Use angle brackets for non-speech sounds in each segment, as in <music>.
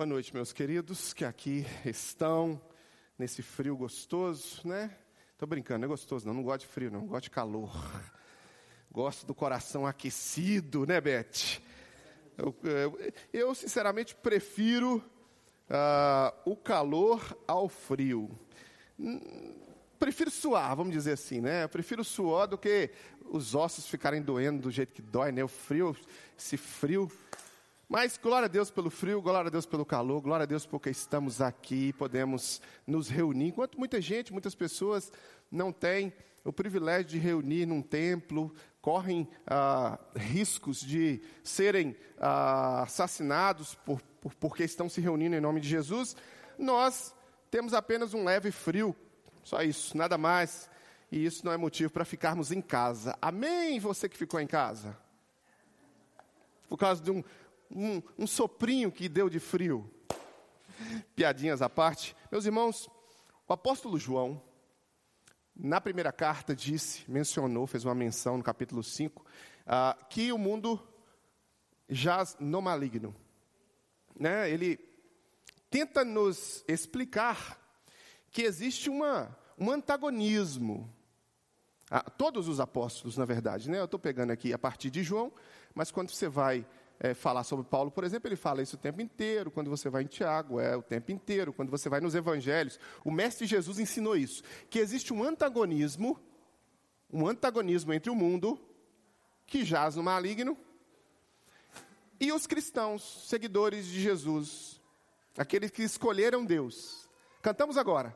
Boa noite, meus queridos que aqui estão nesse frio gostoso, né? Tô brincando, não é gostoso, não. Não gosto de frio, não. Gosto de calor. Gosto do coração aquecido, né, Beth? Eu, eu, eu sinceramente, prefiro uh, o calor ao frio. Hum, prefiro suar, vamos dizer assim, né? Eu prefiro suor do que os ossos ficarem doendo do jeito que dói, né? O frio, esse frio mas glória a Deus pelo frio, glória a Deus pelo calor, glória a Deus porque estamos aqui, podemos nos reunir. Enquanto muita gente, muitas pessoas não têm o privilégio de reunir num templo, correm ah, riscos de serem ah, assassinados por, por, porque estão se reunindo em nome de Jesus, nós temos apenas um leve frio, só isso, nada mais. E isso não é motivo para ficarmos em casa. Amém? Você que ficou em casa? Por causa de um, um, um soprinho que deu de frio. Piadinhas à parte. Meus irmãos, o apóstolo João, na primeira carta, disse, mencionou, fez uma menção no capítulo 5, uh, ah, que o mundo jaz no maligno. Né? Ele tenta nos explicar que existe uma, um antagonismo. Ah, todos os apóstolos, na verdade, né? eu estou pegando aqui a partir de João, mas quando você vai é, falar sobre Paulo, por exemplo, ele fala isso o tempo inteiro. Quando você vai em Tiago, é o tempo inteiro. Quando você vai nos evangelhos, o mestre Jesus ensinou isso: que existe um antagonismo, um antagonismo entre o mundo, que jaz no maligno, e os cristãos, seguidores de Jesus, aqueles que escolheram Deus. Cantamos agora.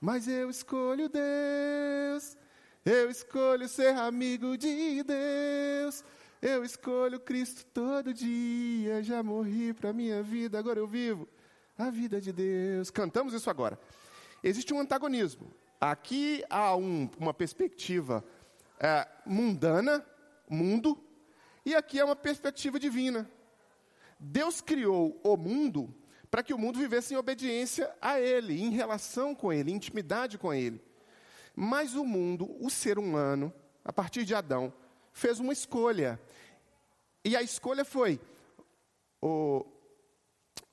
Mas eu escolho Deus, eu escolho ser amigo de Deus. Eu escolho Cristo todo dia, já morri para a minha vida, agora eu vivo a vida de Deus. Cantamos isso agora. Existe um antagonismo. Aqui há um, uma perspectiva é, mundana, mundo, e aqui é uma perspectiva divina. Deus criou o mundo para que o mundo vivesse em obediência a Ele, em relação com Ele, em intimidade com Ele. Mas o mundo, o ser humano, a partir de Adão, fez uma escolha. E a escolha foi: o,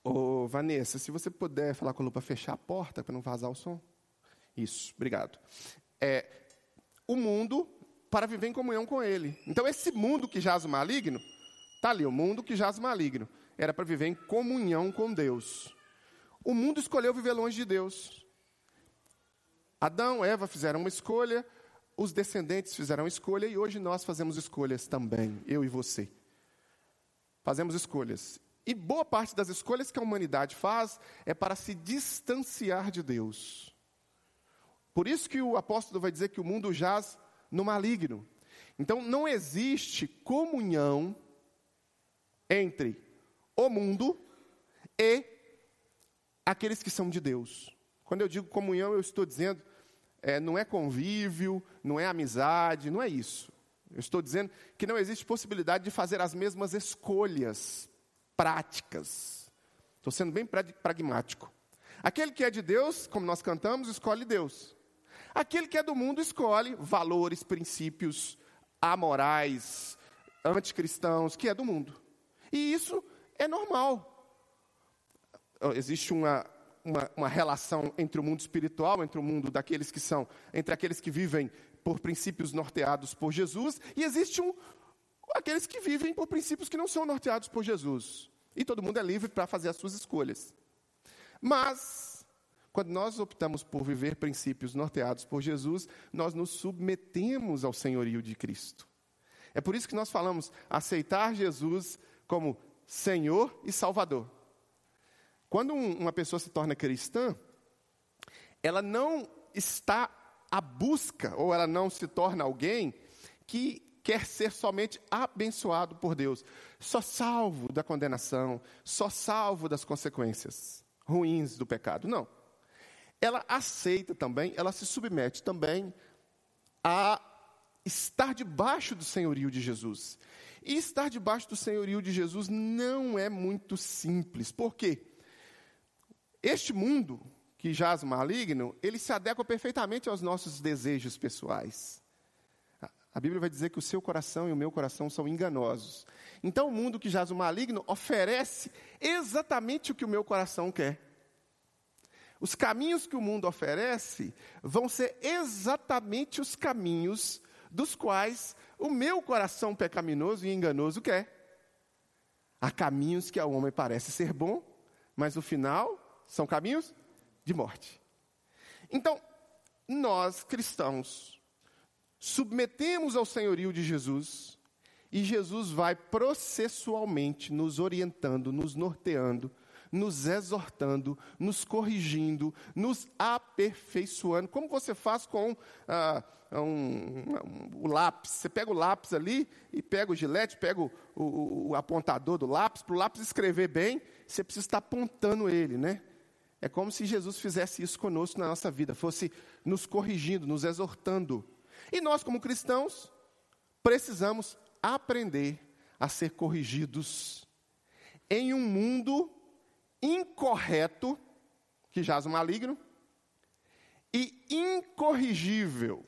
o Vanessa, se você puder falar com a Lu para fechar a porta para não vazar o som. Isso, obrigado. É, o mundo para viver em comunhão com Ele. Então, esse mundo que jaz o maligno, está ali, o mundo que jaz o maligno, era para viver em comunhão com Deus. O mundo escolheu viver longe de Deus. Adão, Eva fizeram uma escolha, os descendentes fizeram escolha e hoje nós fazemos escolhas também, eu e você fazemos escolhas. E boa parte das escolhas que a humanidade faz é para se distanciar de Deus. Por isso que o apóstolo vai dizer que o mundo jaz no maligno. Então não existe comunhão entre o mundo e aqueles que são de Deus. Quando eu digo comunhão, eu estou dizendo, é, não é convívio, não é amizade, não é isso. Eu estou dizendo que não existe possibilidade de fazer as mesmas escolhas práticas. Estou sendo bem pragmático. Aquele que é de Deus, como nós cantamos, escolhe Deus. Aquele que é do mundo escolhe valores, princípios amorais, anticristãos, que é do mundo. E isso é normal. Existe uma, uma, uma, relação entre o mundo espiritual, entre o mundo daqueles que são, entre aqueles que vivem por princípios norteados por Jesus, e existe um, aqueles que vivem por princípios que não são norteados por Jesus. E todo mundo é livre para fazer as suas escolhas. Mas, quando nós optamos por viver princípios norteados por Jesus, nós nos submetemos ao senhorio de Cristo. É por isso que nós falamos aceitar Jesus como Senhor e Salvador. Quando um, uma pessoa se torna cristã, ela não está à busca, ou ela não se torna alguém que quer ser somente abençoado por Deus, só salvo da condenação, só salvo das consequências ruins do pecado. Não. Ela aceita também, ela se submete também a estar debaixo do senhorio de Jesus. E estar debaixo do senhorio de Jesus não é muito simples. Por quê? Este mundo que jaz maligno, ele se adequa perfeitamente aos nossos desejos pessoais. A Bíblia vai dizer que o seu coração e o meu coração são enganosos. Então, o mundo que jaz o maligno oferece exatamente o que o meu coração quer. Os caminhos que o mundo oferece vão ser exatamente os caminhos dos quais o meu coração pecaminoso e enganoso quer. Há caminhos que ao homem parece ser bom, mas no final são caminhos de morte. Então, nós cristãos submetemos ao senhorio de Jesus e Jesus vai processualmente nos orientando, nos norteando, nos exortando, nos corrigindo, nos aperfeiçoando. Como você faz com ah, um, um, o lápis? Você pega o lápis ali e pega o gilete, pega o, o, o apontador do lápis. Para o lápis escrever bem, você precisa estar apontando ele, né? É como se Jesus fizesse isso conosco na nossa vida, fosse nos corrigindo, nos exortando. E nós, como cristãos, precisamos aprender a ser corrigidos em um mundo incorreto, que jaz o maligno, e incorrigível.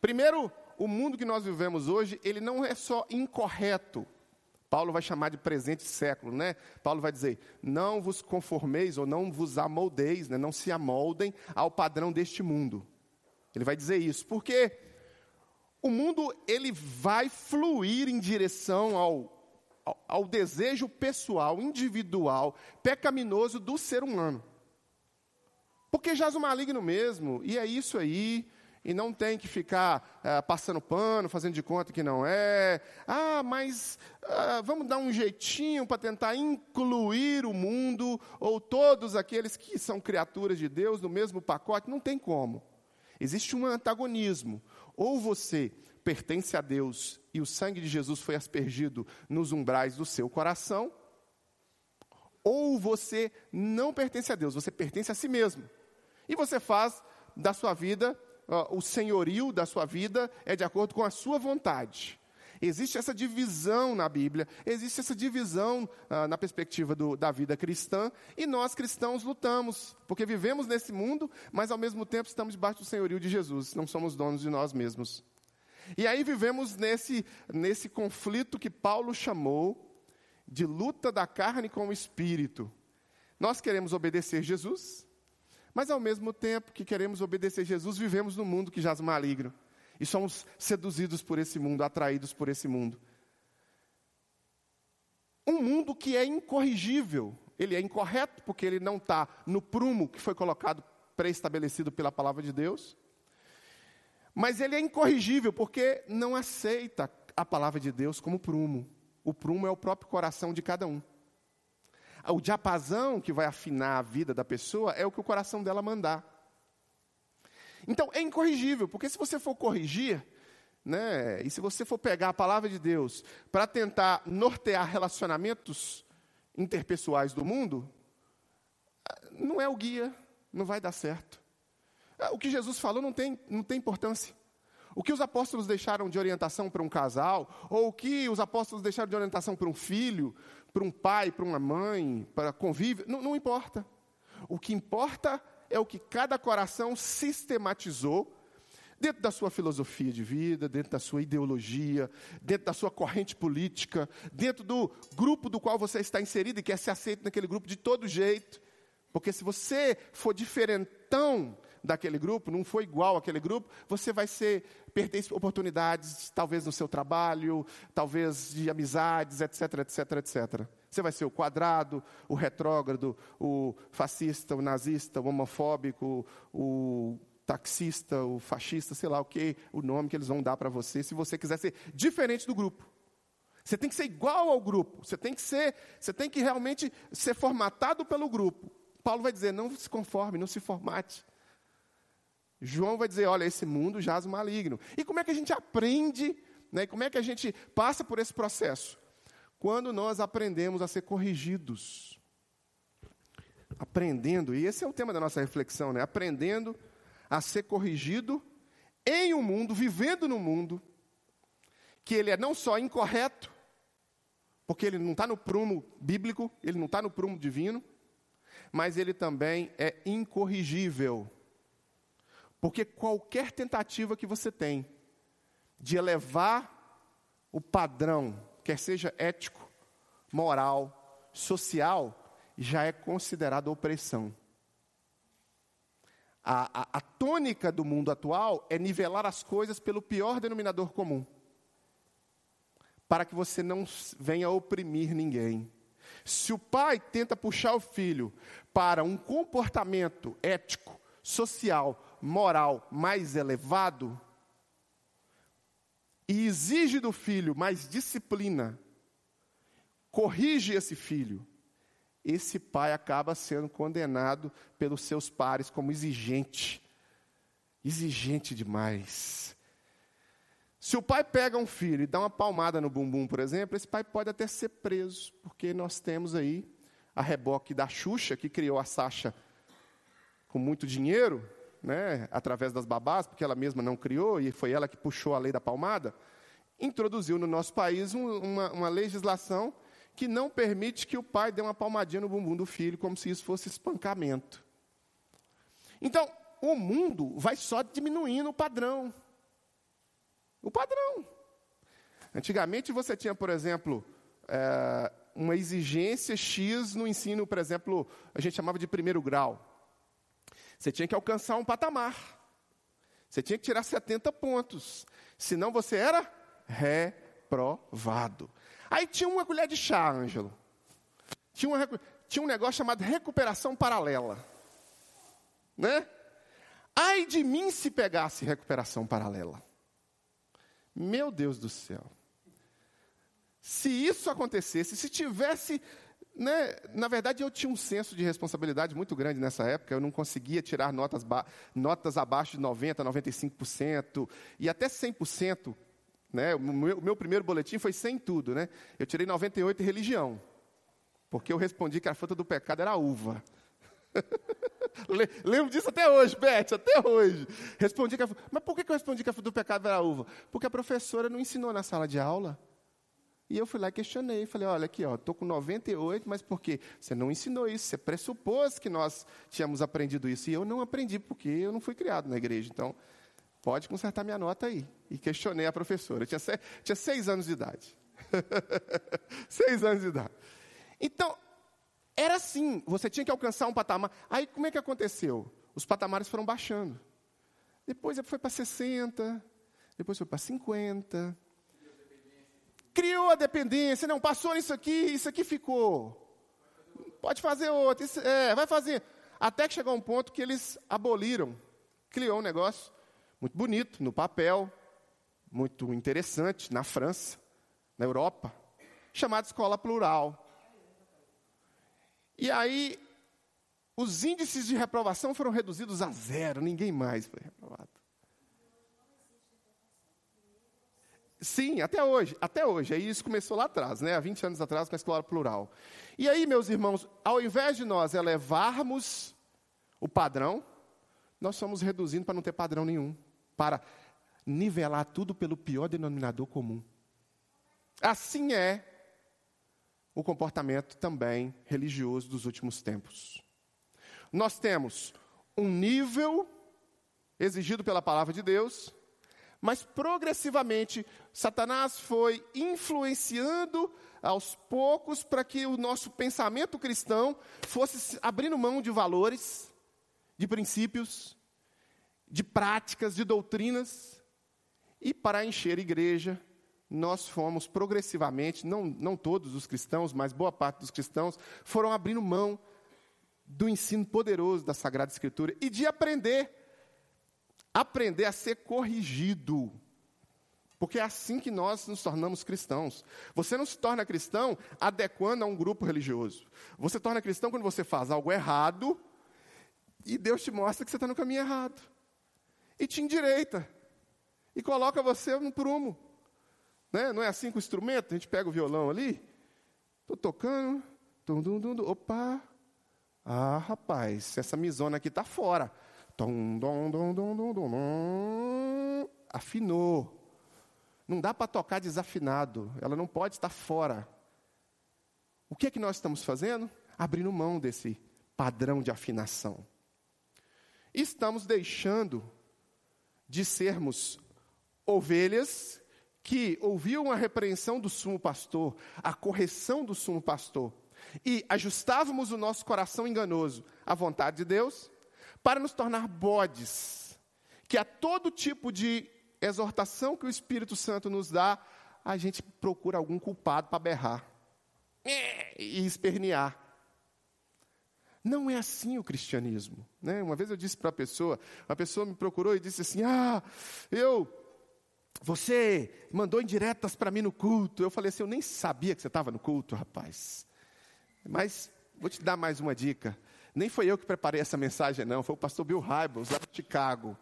Primeiro, o mundo que nós vivemos hoje, ele não é só incorreto. Paulo vai chamar de presente século, né? Paulo vai dizer: não vos conformeis ou não vos amoldeis, né? não se amoldem ao padrão deste mundo. Ele vai dizer isso, porque o mundo ele vai fluir em direção ao ao, desejo pessoal, individual, pecaminoso do ser humano. Porque jaz o maligno mesmo, e é isso aí, e não tem que ficar é, passando pano, fazendo de conta que não é. Ah, mas ah, vamos dar um jeitinho para tentar incluir o mundo, ou todos aqueles que são criaturas de Deus no mesmo pacote. Não tem como. Existe um antagonismo. Ou você pertence a Deus e o sangue de Jesus foi aspergido nos umbrais do seu coração, ou você não pertence a Deus, você pertence a si mesmo. E você faz da sua vida, o senhorio da sua vida é de acordo com a sua vontade. Existe essa divisão na Bíblia, existe essa divisão uh, na perspectiva do, da vida cristã, e nós cristãos lutamos, porque vivemos nesse mundo, mas ao mesmo tempo estamos debaixo do senhorio de Jesus, não somos donos de nós mesmos. E aí vivemos nesse, nesse conflito que Paulo chamou de luta da carne com o espírito. Nós queremos obedecer Jesus, mas ao mesmo tempo que queremos obedecer Jesus, vivemos no mundo que jaz maligno. E somos seduzidos por esse mundo, atraídos por esse mundo. Um mundo que é incorrigível. Ele é incorreto porque ele não está no prumo que foi colocado pré-estabelecido pela palavra de Deus. Mas ele é incorrigível porque não aceita a palavra de Deus como prumo. O prumo é o próprio coração de cada um. O diapasão que vai afinar a vida da pessoa é o que o coração dela mandar. Então é incorrigível, porque se você for corrigir, né, e se você for pegar a palavra de Deus para tentar nortear relacionamentos interpessoais do mundo, não é o guia, não vai dar certo. O que Jesus falou não tem, não tem importância. O que os apóstolos deixaram de orientação para um casal, ou o que os apóstolos deixaram de orientação para um filho, para um pai, para uma mãe, para convívio, não, não importa. O que importa é o que cada coração sistematizou dentro da sua filosofia de vida, dentro da sua ideologia, dentro da sua corrente política, dentro do grupo do qual você está inserido e quer ser aceito naquele grupo de todo jeito. Porque se você for diferentão daquele grupo, não foi igual àquele grupo, você vai ser, perder oportunidades, talvez no seu trabalho, talvez de amizades, etc, etc, etc. Você vai ser o quadrado, o retrógrado, o fascista, o nazista, o homofóbico, o taxista, o fascista, sei lá o que, o nome que eles vão dar para você, se você quiser ser diferente do grupo. Você tem que ser igual ao grupo, você tem que ser, você tem que realmente ser formatado pelo grupo. Paulo vai dizer: não se conforme, não se formate. João vai dizer: olha, esse mundo jaz maligno. E como é que a gente aprende, né, como é que a gente passa por esse processo? Quando nós aprendemos a ser corrigidos. Aprendendo, e esse é o tema da nossa reflexão, né? Aprendendo a ser corrigido em um mundo, vivendo no mundo, que ele é não só incorreto, porque ele não está no prumo bíblico, ele não está no prumo divino, mas ele também é incorrigível. Porque qualquer tentativa que você tem de elevar o padrão quer seja ético, moral, social, já é considerado opressão. A, a, a, tônica do mundo atual é nivelar as coisas pelo pior denominador comum, para que você não venha oprimir ninguém. Se o pai tenta puxar o filho para um comportamento ético, social, moral mais elevado, e exige do filho mais disciplina, corrige esse filho, esse pai acaba sendo condenado pelos seus pares como exigente. Exigente demais. Se o pai pega um filho e dá uma palmada no bumbum, por exemplo, esse pai pode até ser preso, porque nós temos aí a reboque da Xuxa, que criou a Sasha com muito dinheiro, né, através das babás, porque ela mesma não criou e foi ela que puxou a lei da palmada, introduziu no nosso país um, uma, uma legislação que não permite que o pai dê uma palmadinha no bumbum do filho, como se isso fosse espancamento. Então, o mundo vai só diminuindo o padrão. O padrão. Antigamente você tinha, por exemplo, é, uma exigência X no ensino, por exemplo, a gente chamava de primeiro grau. Você tinha que alcançar um patamar. Você tinha que tirar 70 pontos. Senão você era reprovado. Aí tinha uma colher de chá, Ângelo. Tinha, uma, tinha um negócio chamado recuperação paralela. Né? Ai de mim se pegasse recuperação paralela. Meu Deus do céu. Se isso acontecesse, se tivesse né, na verdade, eu tinha um senso de responsabilidade muito grande nessa época. Eu não conseguia tirar notas, notas abaixo de 90%, 95%, e até 100%. Né? O meu, meu, primeiro boletim foi sem tudo. Né? Eu tirei 98% em religião, porque eu respondi que a fruta do pecado era a uva. <laughs> Lembro disso até hoje, Beth, até hoje. Respondi que a, mas por que eu respondi que a fruta do pecado era a uva? Porque a professora não ensinou na sala de aula. E eu fui lá e questionei, falei, olha aqui, estou com 98, mas por quê? Você não ensinou isso, você pressupôs que nós tínhamos aprendido isso. E eu não aprendi, porque eu não fui criado na igreja. Então, pode consertar minha nota aí. E questionei a professora. Eu tinha, seis, tinha seis anos de idade. <laughs> seis anos de idade. Então, era assim, você tinha que alcançar um patamar. Aí, como é que aconteceu? Os patamares foram baixando. Depois foi para 60, depois foi para 50, criou a dependência, não, passou isso aqui, isso aqui ficou. Pode fazer outro, isso, é, vai fazer. Até que chegou um ponto que eles aboliram, criou um negócio muito bonito, no papel, muito interessante, na França, na Europa, chamado escola plural. E aí, os índices de reprovação foram reduzidos a zero, ninguém mais foi reprovado. Sim, até hoje, até hoje. Aí isso começou lá atrás, né? há 20 anos atrás, com a escola plural. E aí, meus irmãos, ao invés de nós elevarmos o padrão, nós somos reduzindo para não ter padrão nenhum, para nivelar tudo pelo pior denominador comum. Assim é o comportamento também religioso dos últimos tempos. Nós temos um nível exigido pela palavra de Deus, mas progressivamente, Satanás foi influenciando aos poucos para que o nosso pensamento cristão fosse abrindo mão de valores, de princípios, de práticas, de doutrinas. E para encher a igreja, nós fomos progressivamente, não, não todos os cristãos, mas boa parte dos cristãos, foram abrindo mão do ensino poderoso da Sagrada Escritura e de aprender aprender a ser corrigido. Porque é assim que nós nos tornamos cristãos. Você não se torna cristão adequando a um grupo religioso. Você torna cristão quando você faz algo errado e Deus te mostra que você está no caminho errado. E te endireita. E coloca você no prumo. Né? Não é assim com o instrumento? A gente pega o violão ali, estou tocando, dum, dum, dum, opa. Ah, rapaz, essa misona aqui está fora. Tom, dom, dom, dom, dom, dom, afinou. Não dá para tocar desafinado, ela não pode estar fora. O que é que nós estamos fazendo? Abrindo mão desse padrão de afinação. Estamos deixando de sermos ovelhas que ouviam a repreensão do sumo pastor, a correção do sumo pastor, e ajustávamos o nosso coração enganoso à vontade de Deus, para nos tornar bodes, que a todo tipo de exortação que o Espírito Santo nos dá, a gente procura algum culpado para berrar e espernear. Não é assim o cristianismo. Né? Uma vez eu disse para a pessoa, a pessoa me procurou e disse assim: Ah, eu, você mandou indiretas para mim no culto. Eu falei assim: Eu nem sabia que você estava no culto, rapaz. Mas vou te dar mais uma dica. Nem foi eu que preparei essa mensagem, não. Foi o pastor Bill Hybels, lá de Chicago.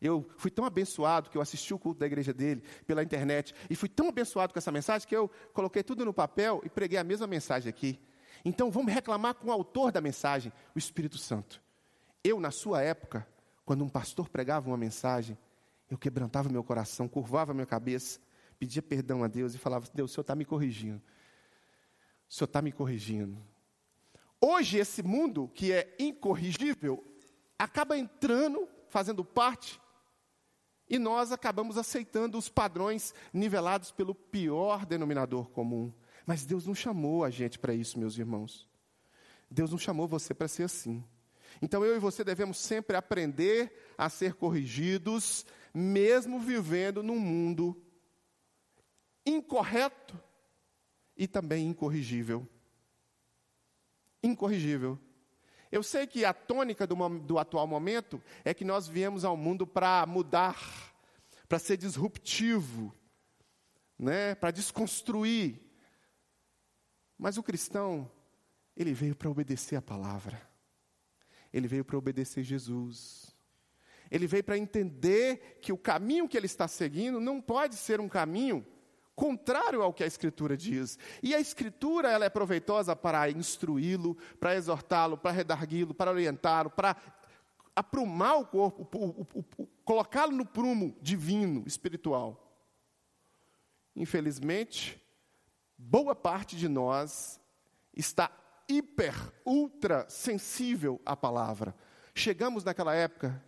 Eu fui tão abençoado que eu assisti o culto da igreja dele pela internet. E fui tão abençoado com essa mensagem que eu coloquei tudo no papel e preguei a mesma mensagem aqui. Então vamos reclamar com o autor da mensagem, o Espírito Santo. Eu, na sua época, quando um pastor pregava uma mensagem, eu quebrantava meu coração, curvava minha cabeça, pedia perdão a Deus e falava: Deus, o Senhor está me corrigindo. O Senhor está me corrigindo. Hoje, esse mundo que é incorrigível acaba entrando, fazendo parte, e nós acabamos aceitando os padrões nivelados pelo pior denominador comum. Mas Deus não chamou a gente para isso, meus irmãos. Deus não chamou você para ser assim. Então eu e você devemos sempre aprender a ser corrigidos, mesmo vivendo num mundo incorreto e também incorrigível. Incorrigível. Eu sei que a tônica do, do atual momento é que nós viemos ao mundo para mudar, para ser disruptivo, né, para desconstruir, mas o cristão, ele veio para obedecer a palavra. Ele veio para obedecer Jesus. Ele veio para entender que o caminho que ele está seguindo não pode ser um caminho contrário ao que a Escritura diz. E a Escritura ela é proveitosa para instruí-lo, para exortá-lo, para redarguí-lo, para orientá-lo, para aprumar o corpo, colocá-lo no prumo divino, espiritual. Infelizmente, boa parte de nós está hiper, ultra sensível à palavra. Chegamos naquela época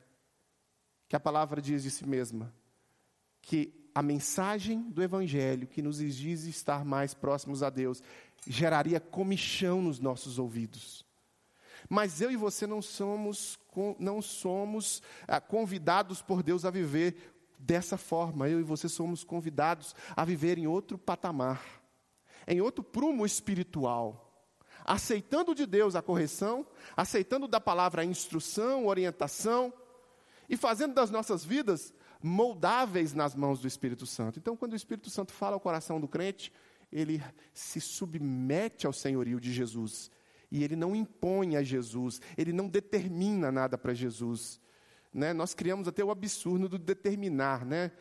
que a palavra diz de si mesma que a mensagem do evangelho que nos diz estar mais próximos a Deus geraria comichão nos nossos ouvidos. Mas eu e você não somos, não somos ah, convidados por Deus a viver dessa forma. Eu e você somos convidados a viver em outro patamar em outro prumo espiritual, aceitando de Deus a correção, aceitando da palavra a instrução, orientação, e fazendo das nossas vidas moldáveis nas mãos do Espírito Santo. Então, quando o Espírito Santo fala ao coração do crente, ele se submete ao senhorio de Jesus. E ele não impõe a Jesus, ele não determina nada para Jesus. Né? Nós criamos até o absurdo do determinar, né?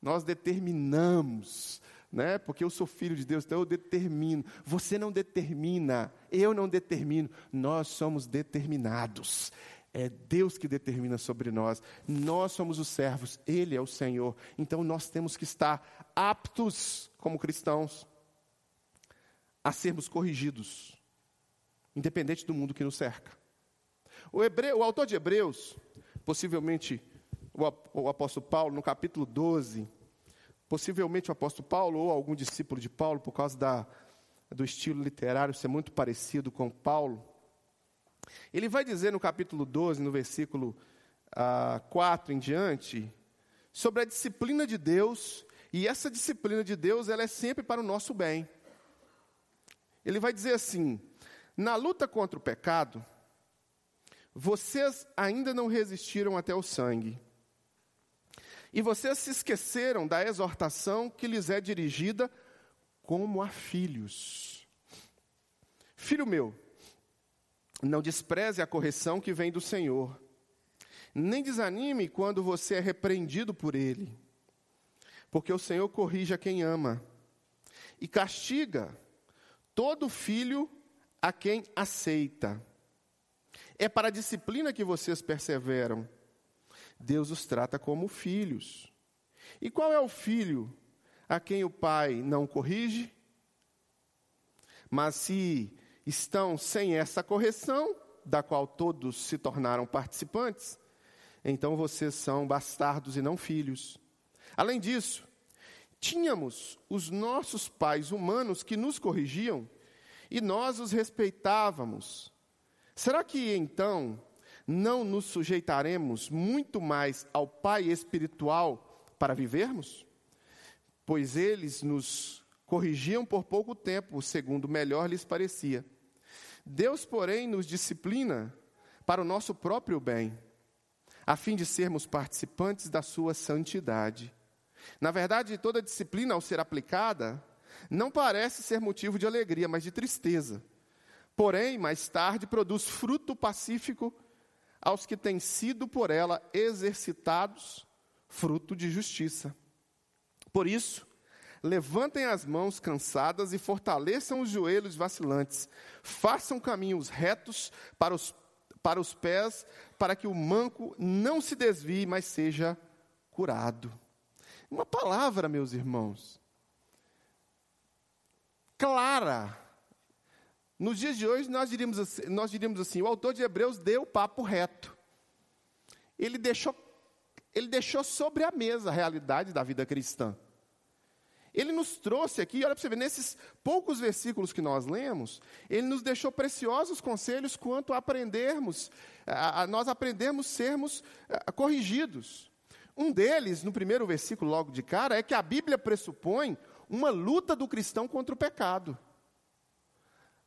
Nós determinamos né? Porque eu sou filho de Deus, então eu determino. Você não determina, eu não determino, nós somos determinados. É Deus que determina sobre nós. Nós somos os servos, Ele é o Senhor. Então nós temos que estar aptos, como cristãos, a sermos corrigidos, independente do mundo que nos cerca. O, hebreu, o autor de Hebreus, possivelmente o apóstolo Paulo, no capítulo 12, Possivelmente o apóstolo Paulo ou algum discípulo de Paulo, por causa da, do estilo literário ser muito parecido com Paulo, ele vai dizer no capítulo 12, no versículo ah, 4 em diante, sobre a disciplina de Deus, e essa disciplina de Deus ela é sempre para o nosso bem. Ele vai dizer assim: na luta contra o pecado, vocês ainda não resistiram até o sangue e vocês se esqueceram da exortação que lhes é dirigida como a filhos. Filho meu, não despreze a correção que vem do Senhor, nem desanime quando você é repreendido por Ele, porque o Senhor corrige a quem ama e castiga todo filho a quem aceita. É para a disciplina que vocês perseveram. Deus os trata como filhos. E qual é o filho a quem o pai não corrige? Mas se estão sem essa correção, da qual todos se tornaram participantes, então vocês são bastardos e não filhos. Além disso, Tínhamos os nossos pais humanos que nos corrigiam e nós os respeitávamos. Será que então não nos sujeitaremos muito mais ao Pai espiritual para vivermos? Pois eles nos corrigiam por pouco tempo, segundo melhor lhes parecia. Deus, porém, nos disciplina para o nosso próprio bem, a fim de sermos participantes da sua santidade. Na verdade, toda disciplina, ao ser aplicada, não parece ser motivo de alegria, mas de tristeza. Porém, mais tarde, produz fruto pacífico aos que têm sido por ela exercitados, fruto de justiça. Por isso, levantem as mãos cansadas e fortaleçam os joelhos vacilantes, façam caminhos retos para os, para os pés, para que o manco não se desvie, mas seja curado. Uma palavra, meus irmãos, clara. Nos dias de hoje, nós diríamos, assim, nós diríamos assim: o autor de Hebreus deu o papo reto. Ele deixou, ele deixou sobre a mesa a realidade da vida cristã. Ele nos trouxe aqui, olha para você ver, nesses poucos versículos que nós lemos, ele nos deixou preciosos conselhos quanto a aprendermos, a, a nós aprendermos sermos a, corrigidos. Um deles, no primeiro versículo, logo de cara, é que a Bíblia pressupõe uma luta do cristão contra o pecado.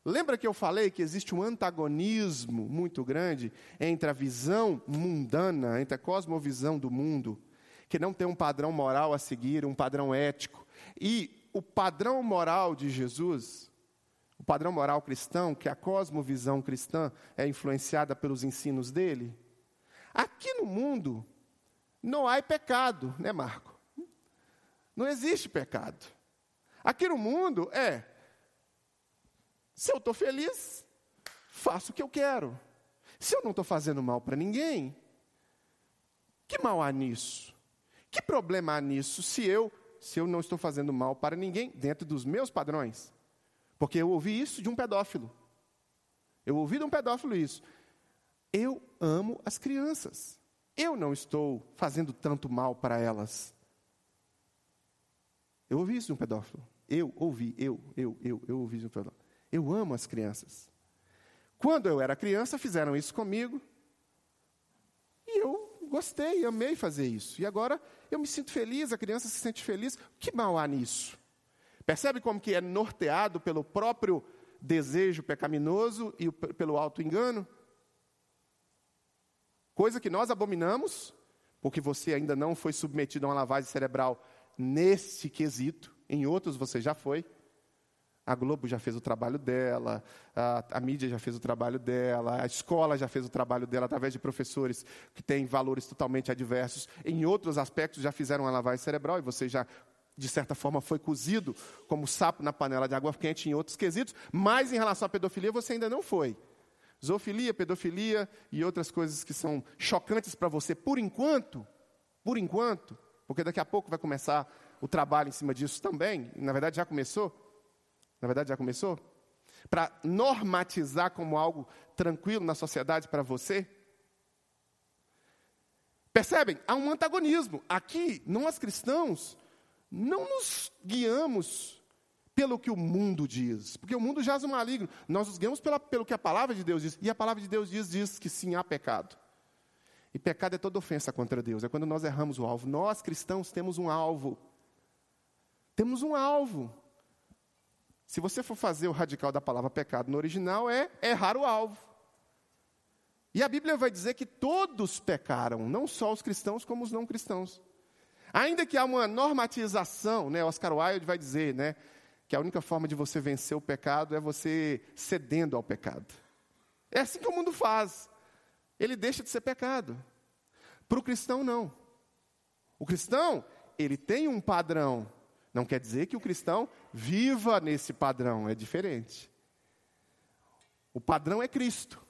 Lembra que eu falei que existe um antagonismo muito grande entre a visão mundana, entre a cosmovisão do mundo, que não tem um padrão moral a seguir, um padrão ético, e o padrão moral de Jesus, o padrão moral cristão, que a cosmovisão cristã é influenciada pelos ensinos dele? Aqui no mundo não há pecado, né, Marco? Não existe pecado. Aqui no mundo é: se eu estou feliz, faço o que eu quero. Se eu não estou fazendo mal para ninguém, que mal há nisso? Que problema há nisso se eu, se eu não estou fazendo mal para ninguém dentro dos meus padrões? Porque eu ouvi isso de um pedófilo. Eu ouvi de um pedófilo isso. Eu amo as crianças. Eu não estou fazendo tanto mal para elas. Eu ouvi isso de um pedófilo. Eu ouvi, eu, eu, eu, eu ouvi isso. Eu amo as crianças. Quando eu era criança, fizeram isso comigo. E eu gostei, amei fazer isso. E agora eu me sinto feliz, a criança se sente feliz. Que mal há nisso? Percebe como que é norteado pelo próprio desejo pecaminoso e pelo auto-engano? Coisa que nós abominamos, porque você ainda não foi submetido a uma lavagem cerebral nesse quesito em outros você já foi. A Globo já fez o trabalho dela, a, a, mídia já fez o trabalho dela, a escola já fez o trabalho dela através de professores que têm valores totalmente adversos. Em outros aspectos já fizeram uma lavagem cerebral e você já, de certa forma, foi cozido como sapo na panela de água quente em outros quesitos, mas em relação à pedofilia você ainda não foi. Zoofilia, pedofilia e outras coisas que são chocantes para você por enquanto, por enquanto, porque daqui a pouco vai começar o trabalho em cima disso também, na verdade já começou. Na verdade já começou. Para normatizar como algo tranquilo na sociedade para você. Percebem? Há um antagonismo. Aqui, nós cristãos, não nos guiamos pelo que o mundo diz, porque o mundo jaz o maligno. Nós nos guiamos pela, pelo que a palavra de Deus diz. E a palavra de Deus diz, diz que sim, há pecado. E pecado é toda ofensa contra Deus, é quando nós erramos o alvo. Nós cristãos temos um alvo. Temos um alvo. Se você for fazer o radical da palavra pecado no original, é errar o alvo. E a Bíblia vai dizer que todos pecaram, não só os cristãos, como os não cristãos. Ainda que há uma normatização, né, Oscar Wilde vai dizer né, que a única forma de você vencer o pecado é você cedendo ao pecado. É assim que o mundo faz. Ele deixa de ser pecado. Para o cristão, não. O cristão, ele tem um padrão. Não quer dizer que o cristão viva nesse padrão, é diferente. O padrão é Cristo.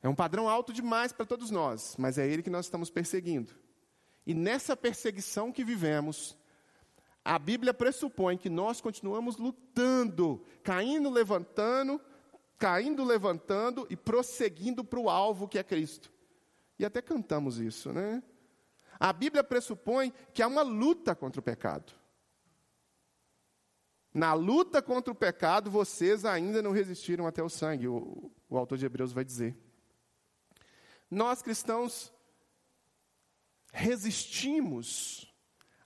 É um padrão alto demais para todos nós, mas é ele que nós estamos perseguindo. E nessa perseguição que vivemos, a Bíblia pressupõe que nós continuamos lutando, caindo, levantando, caindo, levantando e prosseguindo para o alvo que é Cristo. E até cantamos isso, né? A Bíblia pressupõe que há uma luta contra o pecado. Na luta contra o pecado, vocês ainda não resistiram até o sangue, o, o autor de Hebreus vai dizer. Nós cristãos resistimos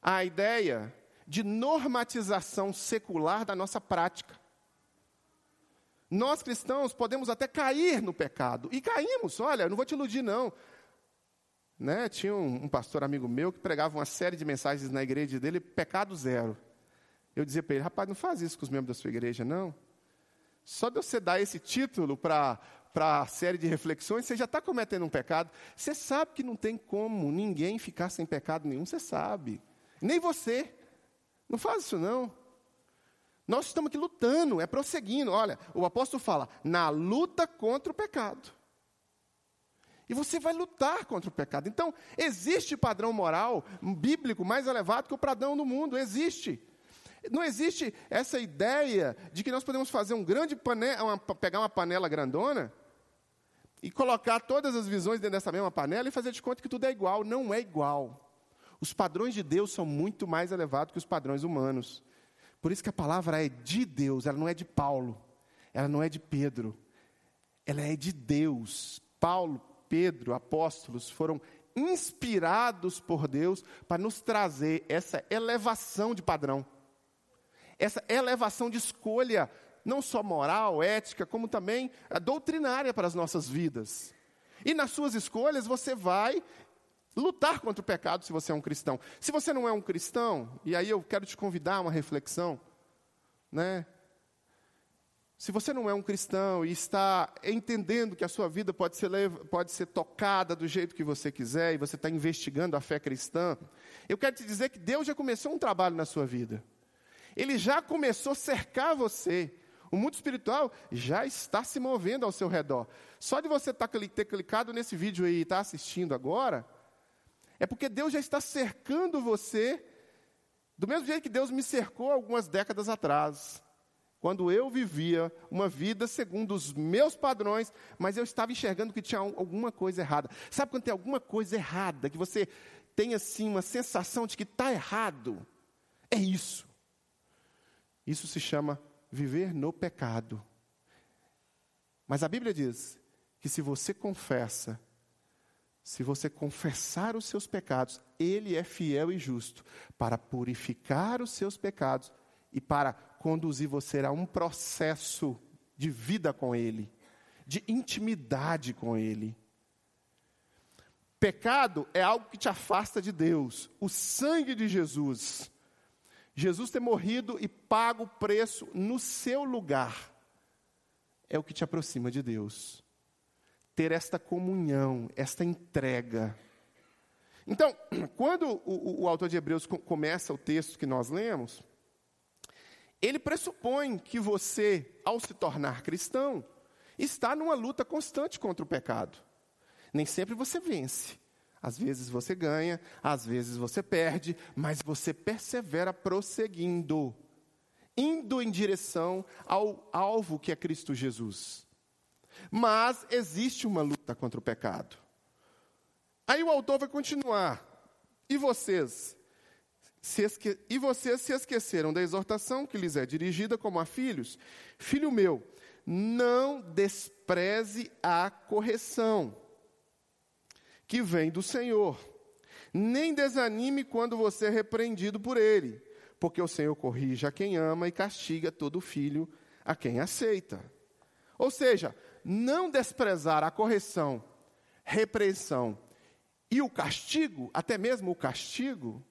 à ideia de normatização secular da nossa prática. Nós cristãos podemos até cair no pecado, e caímos, olha, não vou te iludir, não. Né? Tinha um, um pastor amigo meu que pregava uma série de mensagens na igreja dele, pecado zero. Eu dizia para ele, rapaz, não faz isso com os membros da sua igreja, não. Só de você dar esse título para a série de reflexões, você já está cometendo um pecado. Você sabe que não tem como ninguém ficar sem pecado nenhum, você sabe. Nem você. Não faz isso, não. Nós estamos aqui lutando, é prosseguindo. Olha, o apóstolo fala, na luta contra o pecado. E você vai lutar contra o pecado. Então, existe padrão moral bíblico mais elevado que o padrão do mundo. Existe. Não existe essa ideia de que nós podemos fazer um grande panela, pegar uma panela grandona e colocar todas as visões dentro dessa mesma panela e fazer de conta que tudo é igual. Não é igual. Os padrões de Deus são muito mais elevados que os padrões humanos. Por isso que a palavra é de Deus, ela não é de Paulo, ela não é de Pedro, ela é de Deus. Paulo, Pedro, apóstolos foram inspirados por Deus para nos trazer essa elevação de padrão essa elevação de escolha, não só moral, ética, como também doutrinária para as nossas vidas. E nas suas escolhas você vai lutar contra o pecado se você é um cristão. Se você não é um cristão, e aí eu quero te convidar a uma reflexão, né? Se você não é um cristão e está entendendo que a sua vida pode ser, pode ser tocada do jeito que você quiser e você está investigando a fé cristã, eu quero te dizer que Deus já começou um trabalho na sua vida. Ele já começou a cercar você. O mundo espiritual já está se movendo ao seu redor. Só de você tá ter clicado nesse vídeo aí e estar tá assistindo agora, é porque Deus já está cercando você, do mesmo jeito que Deus me cercou algumas décadas atrás. Quando eu vivia uma vida segundo os meus padrões, mas eu estava enxergando que tinha alguma coisa errada. Sabe quando tem alguma coisa errada, que você tem assim uma sensação de que está errado? É isso. Isso se chama viver no pecado. Mas a Bíblia diz que se você confessa, se você confessar os seus pecados, Ele é fiel e justo para purificar os seus pecados e para conduzir você a um processo de vida com Ele, de intimidade com Ele. Pecado é algo que te afasta de Deus. O sangue de Jesus Jesus ter morrido e pago o preço no seu lugar é o que te aproxima de Deus. Ter esta comunhão, esta entrega. Então, <clears throat> quando o, o autor de Hebreus começa o texto que nós lemos, ele pressupõe que você, ao se tornar cristão, está numa luta constante contra o pecado. Nem sempre você vence. Às vezes você ganha, às vezes você perde, mas você persevera prosseguindo, indo em direção ao alvo que é Cristo Jesus. Mas existe uma luta contra o pecado. Aí o autor vai continuar. E vocês? Se esque... E vocês se esqueceram da exortação que lhes é dirigida como a filhos? Filho meu, não despreze a correção que vem do Senhor. Nem desanime quando você é repreendido por ele, porque o Senhor corrige a quem ama e castiga todo filho a quem aceita. Ou seja, não desprezar a correção, repreensão e o castigo, até mesmo o castigo,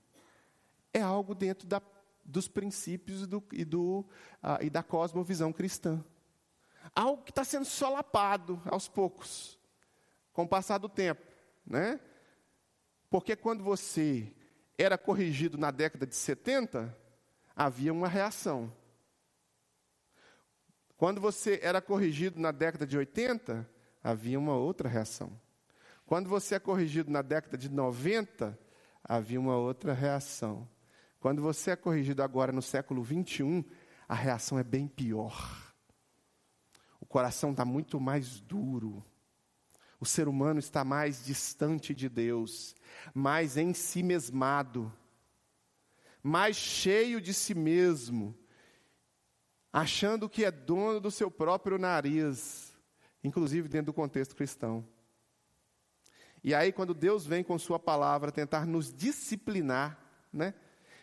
é algo dentro da, dos princípios do, e, do, uh, e da cosmovisão cristã. Algo que está sendo solapado aos poucos, com o passar do tempo né? Porque quando você era corrigido na década de 70, havia uma reação. Quando você era corrigido na década de 80, havia uma outra reação. Quando você é corrigido na década de 90, havia uma outra reação. Quando você é corrigido agora no século 21, a reação é bem pior. O coração está muito mais duro. O ser humano está mais distante de Deus, mais em si mesmado, mais cheio de si mesmo. achando que é dono do seu próprio nariz, inclusive dentro do contexto cristão. E aí, quando Deus vem com Sua palavra tentar nos disciplinar, né?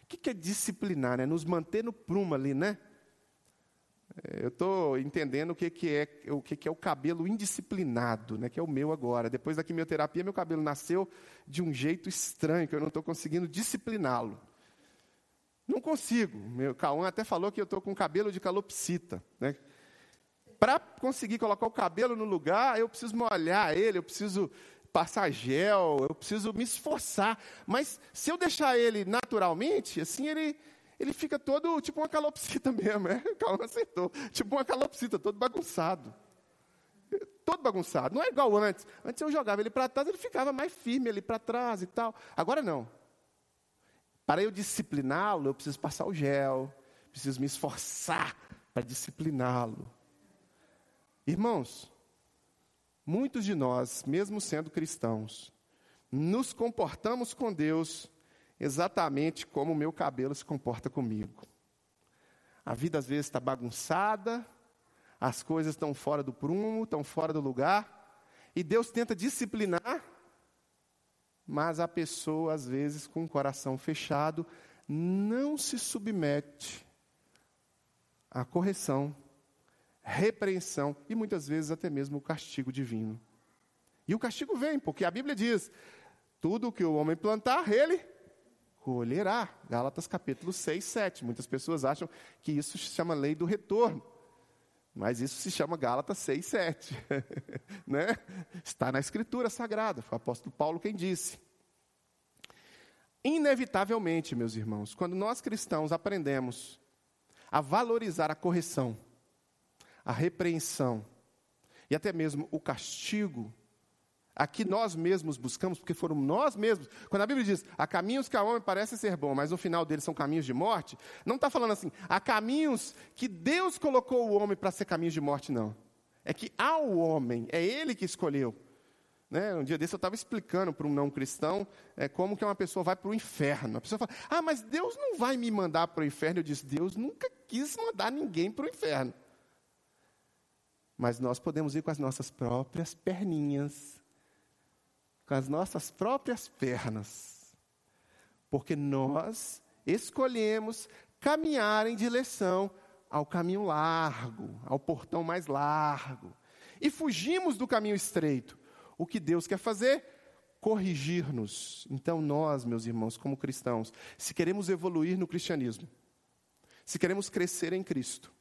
O que, é disciplinar? É nos manter no prumo ali, né? Eu estou entendendo o que, que é o que, que é o cabelo indisciplinado, né? Que é o meu agora. Depois da quimioterapia, meu cabelo nasceu de um jeito estranho, que eu não estou conseguindo discipliná-lo. Não consigo. Meu Cauã até falou que eu estou com cabelo de calopsita, né? Para conseguir colocar o cabelo no lugar, eu preciso molhar ele, eu preciso passar gel, eu preciso me esforçar. Mas se eu deixar ele naturalmente, assim ele, ele fica todo tipo uma calopsita <laughs> mesmo. É? Calma, acertou. Tipo uma calopsita, todo bagunçado. Todo bagunçado. Não é igual antes. Antes eu jogava ele para trás, ele ficava mais firme ali para trás e tal. Agora não. Para eu discipliná-lo, eu preciso passar o gel, preciso me esforçar para discipliná-lo. Irmãos, Muitos de nós, mesmo sendo cristãos, nos comportamos com Deus exatamente como o meu cabelo se comporta comigo. A vida às vezes está bagunçada, as coisas estão fora do prumo, estão fora do lugar, e Deus tenta disciplinar, mas a pessoa, às vezes, com o coração fechado, não se submete à correção repreensão e muitas vezes até mesmo o castigo divino. E o castigo vem, porque a Bíblia diz: tudo que o homem plantar, ele colherá. Gálatas capítulo 6, 7. Muitas pessoas acham que isso se chama lei do retorno. Mas isso se chama Gálatas 6, 7. <laughs> né? Está na Escritura Sagrada, foi o apóstolo Paulo quem disse. Inevitavelmente, meus irmãos, quando nós cristãos aprendemos a valorizar a correção, a repreensão e até mesmo o castigo, a que nós mesmos buscamos, porque foram nós mesmos. Quando a Bíblia diz, há caminhos que a homem parece ser bom, mas no final deles são caminhos de morte, não está falando assim, há caminhos que Deus colocou o homem para ser caminhos de morte, não. É que há o homem, é ele que escolheu. Né? Um dia desse eu estava explicando para um não cristão é, como que uma pessoa vai para o inferno. A pessoa fala, ah, mas Deus não vai me mandar para o inferno. Eu disse, Deus nunca quis mandar ninguém para o inferno. Mas nós podemos ir com as nossas próprias perninhas, com as nossas próprias pernas, porque nós escolhemos caminhar em direção ao caminho largo, ao portão mais largo, e fugimos do caminho estreito. O que Deus quer fazer? Corrigir-nos. Então, nós, meus irmãos, como cristãos, se queremos evoluir no cristianismo, se queremos crescer em Cristo,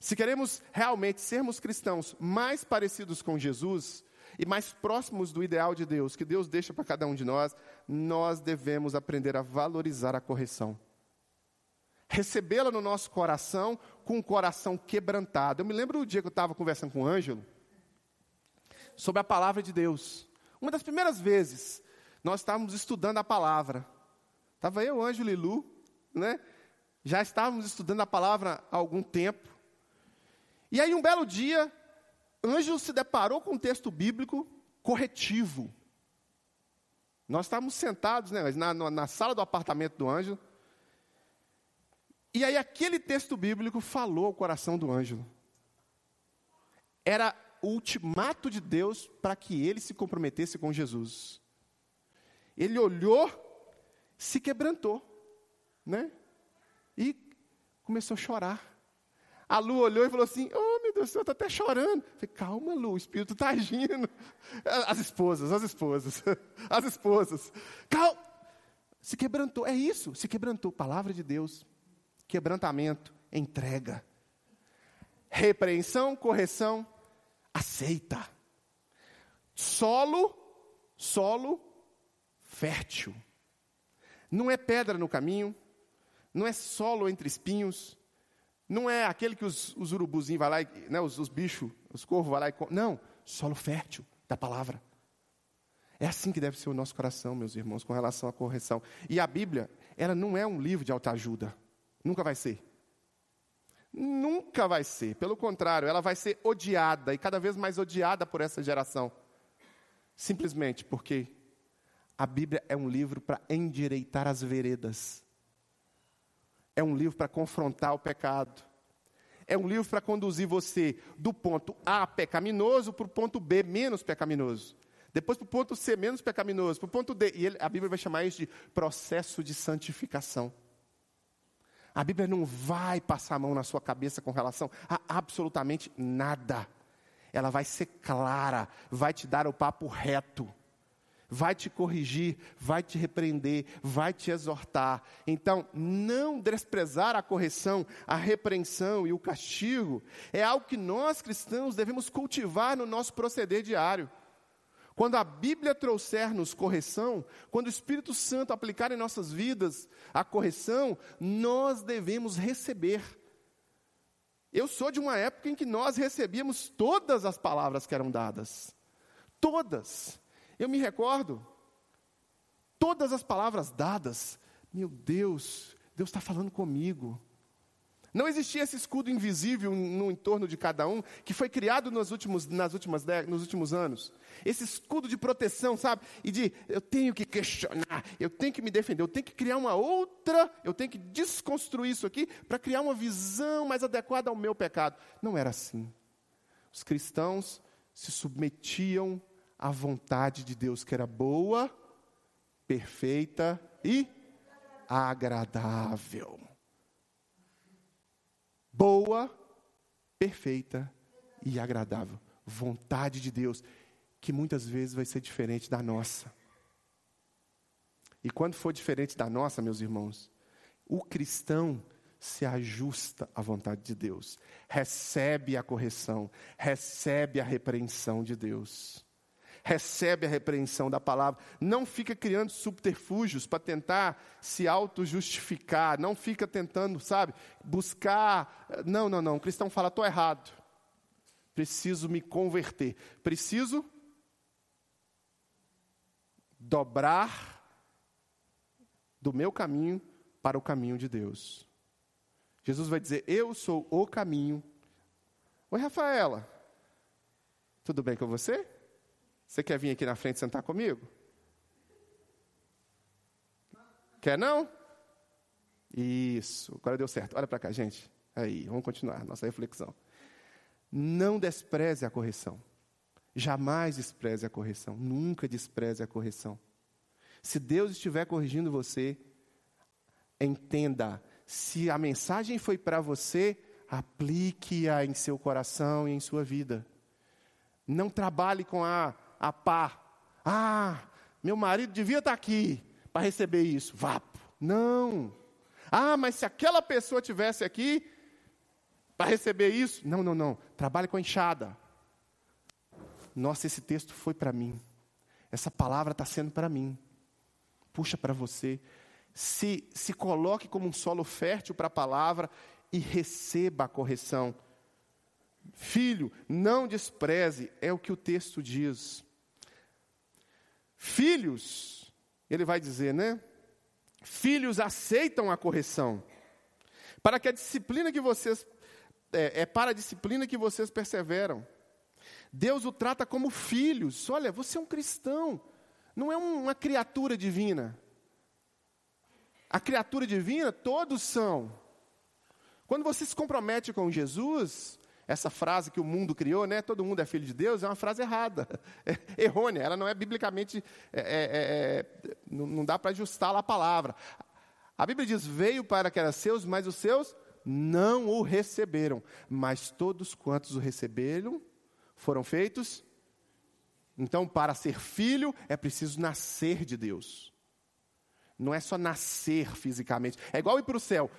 se queremos realmente sermos cristãos mais parecidos com Jesus e mais próximos do ideal de Deus, que Deus deixa para cada um de nós, nós devemos aprender a valorizar a correção. Recebê-la no nosso coração com o coração quebrantado. Eu me lembro do dia que eu estava conversando com o Ângelo sobre a palavra de Deus. Uma das primeiras vezes, nós estávamos estudando a palavra. Estava eu, Ângelo e Lu, né? Já estávamos estudando a palavra há algum tempo. E aí, um belo dia, Ângelo se deparou com um texto bíblico corretivo. Nós estávamos sentados né, na, na sala do apartamento do Ângelo. E aí, aquele texto bíblico falou ao coração do Ângelo. Era o ultimato de Deus para que ele se comprometesse com Jesus. Ele olhou, se quebrantou, né? E começou a chorar. A Lu olhou e falou assim: Oh, Deus, eu estou até chorando. Falei, calma, Lu, o Espírito está agindo. <laughs> As esposas, as esposas, <laughs> as esposas. Calma. Se quebrantou, é isso, se quebrantou. Palavra de Deus, quebrantamento, entrega. Repreensão, correção, aceita. Solo, solo fértil. Não é pedra no caminho, não é solo entre espinhos, não é aquele que os, os urubuzinhos vai lá, e, né, os, os bichos, os corvos vai lá e... Não, solo fértil da palavra. É assim que deve ser o nosso coração, meus irmãos, com relação à correção. E a Bíblia, ela não é um livro de autoajuda. Nunca vai ser. Nunca vai ser. Pelo contrário, ela vai ser odiada e cada vez mais odiada por essa geração. Simplesmente porque a Bíblia é um livro para endireitar as veredas é um livro para confrontar o pecado. É um livro para conduzir você do ponto A pecaminoso para o ponto B menos pecaminoso. Depois para o ponto C menos pecaminoso, para o ponto D. E ele, a Bíblia vai chamar isso de processo de santificação. A Bíblia não vai passar a mão na sua cabeça com relação a absolutamente nada. Ela vai ser clara, vai te dar o papo reto vai te corrigir, vai te repreender, vai te exortar. Então, não desprezar a correção, a repreensão e o castigo é algo que nós cristãos devemos cultivar no nosso proceder diário. Quando a Bíblia trouxer-nos correção, quando o Espírito Santo aplicar em nossas vidas a correção, nós devemos receber. Eu sou de uma época em que nós recebíamos todas as palavras que eram dadas. Todas. Eu me recordo, todas as palavras dadas, meu Deus, Deus está falando comigo. Não existia esse escudo invisível no entorno de cada um, que foi criado nos últimos, nas últimas, nos últimos anos. Esse escudo de proteção, sabe? E de eu tenho que questionar, eu tenho que me defender, eu tenho que criar uma outra, eu tenho que desconstruir isso aqui para criar uma visão mais adequada ao meu pecado. Não era assim. Os cristãos se submetiam à vontade de Deus, que era boa, perfeita e agradável. Boa, perfeita e agradável. Vontade de Deus, que muitas vezes vai ser diferente da nossa. E quando for diferente da nossa, meus irmãos, o cristão se ajusta à vontade de Deus, recebe a correção, recebe a repreensão de Deus recebe a repreensão da palavra. Não fica criando subterfúgios para tentar se auto-justificar. Não fica tentando, sabe, buscar. Não, não, não. O cristão fala: estou errado. Preciso me converter. Preciso dobrar do meu caminho para o caminho de Deus. Jesus vai dizer: Eu sou o caminho. Oi, Rafaela. Tudo bem com você? Você quer vir aqui na frente sentar comigo? Quer não? Isso, agora deu certo. Olha para cá, gente. Aí, vamos continuar nossa reflexão. Não despreze a correção. Jamais despreze a correção. Nunca despreze a correção. Se Deus estiver corrigindo você, entenda: se a mensagem foi para você, aplique-a em seu coração e em sua vida. Não trabalhe com a a pá. Ah, meu marido devia estar aqui para receber isso. Vapo. Não. Ah, mas se aquela pessoa tivesse aqui para receber isso. Não, não, não. Trabalhe com a enxada. Nossa, esse texto foi para mim. Essa palavra está sendo para mim. Puxa para você. Se, se coloque como um solo fértil para a palavra e receba a correção. Filho, não despreze, é o que o texto diz. Filhos, ele vai dizer, né? Filhos aceitam a correção, para que a disciplina que vocês é, é para a disciplina que vocês perseveram. Deus o trata como filhos. Olha, você é um cristão, não é uma criatura divina. A criatura divina, todos são. Quando você se compromete com Jesus, essa frase que o mundo criou, né? Todo mundo é filho de Deus, é uma frase errada, <laughs> é, errônea. Ela não é biblicamente, é, é, é, é não, dá para ajustá-la a palavra. A Bíblia diz: veio para que era seus, mas os seus não o receberam. Mas todos quantos o receberam foram feitos. Então, para ser filho, é preciso nascer de Deus. Não é só nascer fisicamente. É igual ir para o céu.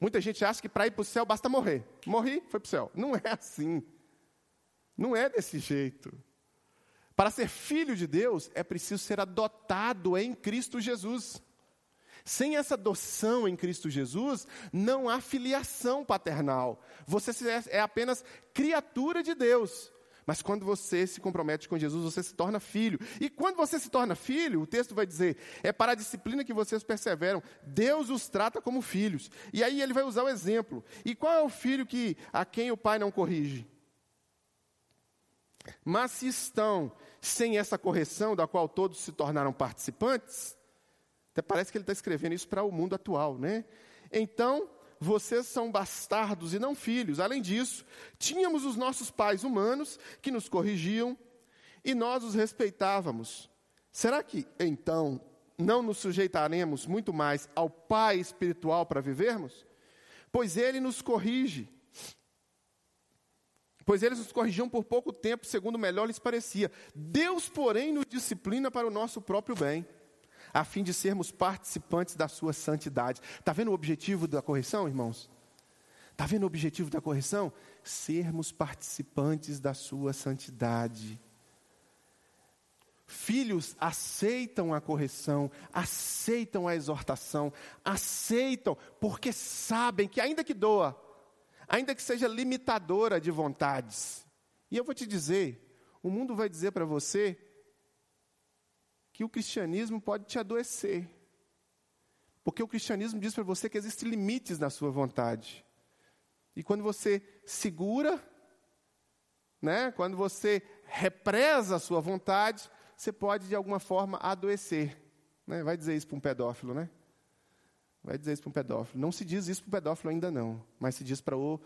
Muita gente acha que para ir para o céu basta morrer. Morri, foi para o céu. Não é assim. Não é desse jeito. Para ser filho de Deus, é preciso ser adotado em Cristo Jesus. Sem essa adoção em Cristo Jesus, não há filiação paternal. Você é apenas criatura de Deus. Mas quando você se compromete com Jesus, você se torna filho. E quando você se torna filho, o texto vai dizer: é para a disciplina que vocês perseveram. Deus os trata como filhos. E aí ele vai usar o exemplo. E qual é o filho que a quem o pai não corrige? Mas se estão sem essa correção, da qual todos se tornaram participantes, até parece que ele está escrevendo isso para o mundo atual, né? Então, vocês são bastardos e não filhos. Além disso, tínhamos os nossos pais humanos que nos corrigiam e nós os respeitávamos. Será que, então, não nos sujeitaremos muito mais ao Pai espiritual para vivermos? Pois ele nos corrige. Pois eles nos corrigiam por pouco tempo, segundo melhor lhes parecia. Deus, porém, nos disciplina para o nosso próprio bem, a fim de sermos participantes da sua santidade. Está vendo o objetivo da correção, irmãos? Está vendo o objetivo da correção? Sermos participantes da sua santidade. Filhos aceitam a correção, aceitam a exortação, aceitam porque sabem que, ainda que doa, ainda que seja limitadora de vontades, e eu vou te dizer: o mundo vai dizer para você que o cristianismo pode te adoecer, porque o cristianismo diz para você que existem limites na sua vontade, e quando você segura, né, quando você represa a sua vontade, você pode de alguma forma adoecer. Né? Vai dizer isso para um pedófilo, né? Vai dizer isso para um pedófilo. Não se diz isso para o pedófilo ainda não, mas se diz para o,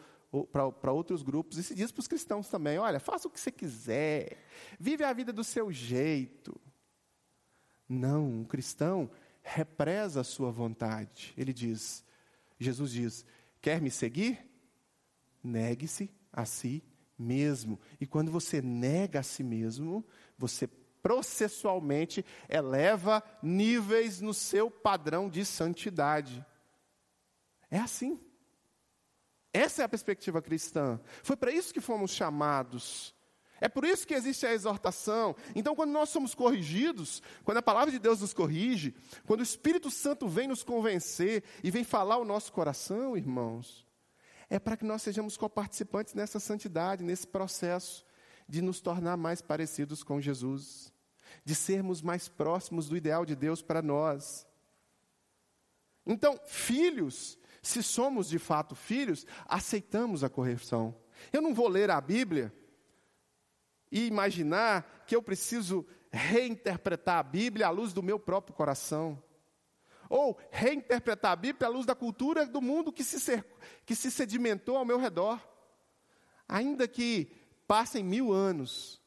para outros grupos e se diz para os cristãos também: olha, faça o que você quiser, vive a vida do seu jeito. Não, um cristão represa a sua vontade. Ele diz, Jesus diz: quer me seguir? Negue-se a si mesmo. E quando você nega a si mesmo, você processualmente eleva níveis no seu padrão de santidade. É assim. Essa é a perspectiva cristã. Foi para isso que fomos chamados. É por isso que existe a exortação. Então, quando nós somos corrigidos, quando a palavra de Deus nos corrige, quando o Espírito Santo vem nos convencer e vem falar o nosso coração, irmãos, é para que nós sejamos coparticipantes nessa santidade, nesse processo de nos tornar mais parecidos com Jesus, de sermos mais próximos do ideal de Deus para nós. Então, filhos, se somos de fato filhos, aceitamos a correção. Eu não vou ler a Bíblia e imaginar que eu preciso reinterpretar a Bíblia à luz do meu próprio coração. Ou reinterpretar a Bíblia à luz da cultura do mundo que se, que se sedimentou ao meu redor. Ainda que passem mil anos,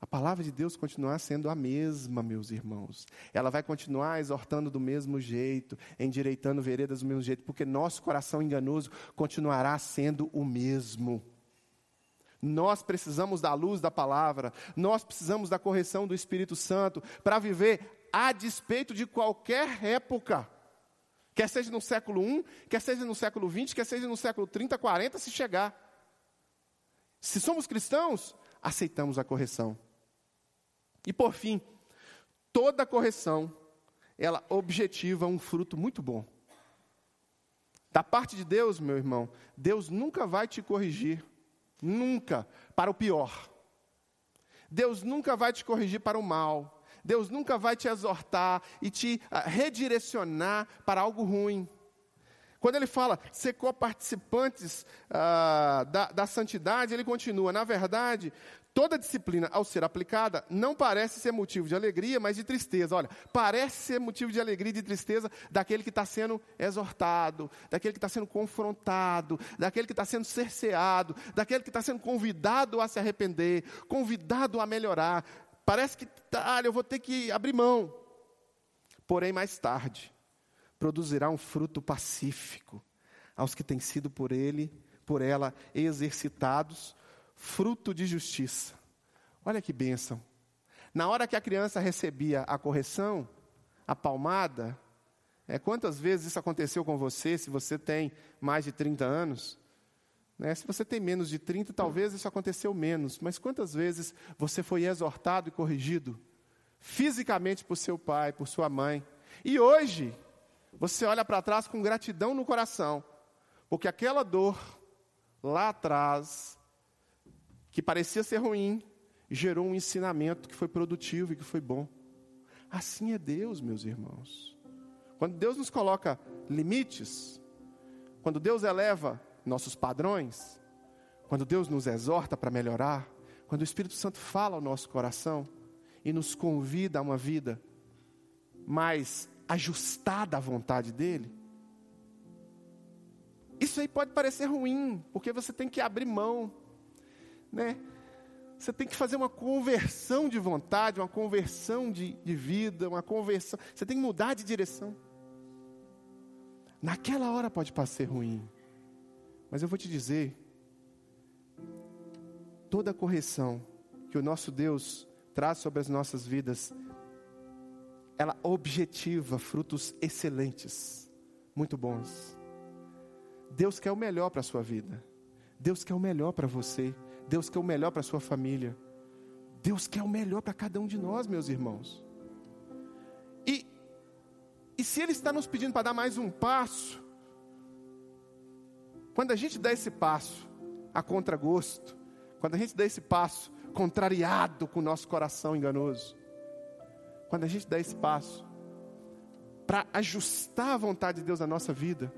a palavra de Deus continuar sendo a mesma, meus irmãos. Ela vai continuar exortando do mesmo jeito, endireitando veredas do mesmo jeito, porque nosso coração enganoso continuará sendo o mesmo. Nós precisamos da luz da palavra, nós precisamos da correção do Espírito Santo para viver a despeito de qualquer época. Quer seja no século I, quer seja no século XX, quer seja no século 30, 40, se chegar. Se somos cristãos, aceitamos a correção. E por fim, toda correção, ela objetiva um fruto muito bom. Da parte de Deus, meu irmão, Deus nunca vai te corrigir, nunca, para o pior. Deus nunca vai te corrigir para o mal. Deus nunca vai te exortar e te uh, redirecionar para algo ruim. Quando ele fala ser coparticipantes uh, da, da santidade, ele continua: na verdade, toda disciplina, ao ser aplicada, não parece ser motivo de alegria, mas de tristeza. Olha, parece ser motivo de alegria e de tristeza daquele que está sendo exortado, daquele que está sendo confrontado, daquele que está sendo cerceado, daquele que está sendo convidado a se arrepender, convidado a melhorar. Parece que, tá, eu vou ter que abrir mão. Porém, mais tarde, produzirá um fruto pacífico aos que têm sido por ele, por ela exercitados, fruto de justiça. Olha que bênção. Na hora que a criança recebia a correção, a palmada, é, quantas vezes isso aconteceu com você, se você tem mais de 30 anos? Né? Se você tem menos de 30, talvez isso aconteceu menos, mas quantas vezes você foi exortado e corrigido fisicamente por seu pai, por sua mãe? E hoje, você olha para trás com gratidão no coração, porque aquela dor lá atrás, que parecia ser ruim, gerou um ensinamento que foi produtivo e que foi bom. Assim é Deus, meus irmãos. Quando Deus nos coloca limites, quando Deus eleva nossos padrões, quando Deus nos exorta para melhorar, quando o Espírito Santo fala ao nosso coração e nos convida a uma vida mais ajustada à vontade dele, Isso aí pode parecer ruim, porque você tem que abrir mão, né? Você tem que fazer uma conversão de vontade, uma conversão de, de vida, uma conversão. Você tem que mudar de direção. Naquela hora pode parecer ruim, mas eu vou te dizer: toda correção que o nosso Deus traz sobre as nossas vidas, ela objetiva frutos excelentes, muito bons. Deus quer o melhor para a sua vida. Deus quer o melhor para você. Deus quer o melhor para a sua família. Deus quer o melhor para cada um de nós, meus irmãos. E, e se Ele está nos pedindo para dar mais um passo, quando a gente dá esse passo a contragosto, quando a gente dá esse passo contrariado com o nosso coração enganoso, quando a gente dá esse passo para ajustar a vontade de Deus na nossa vida,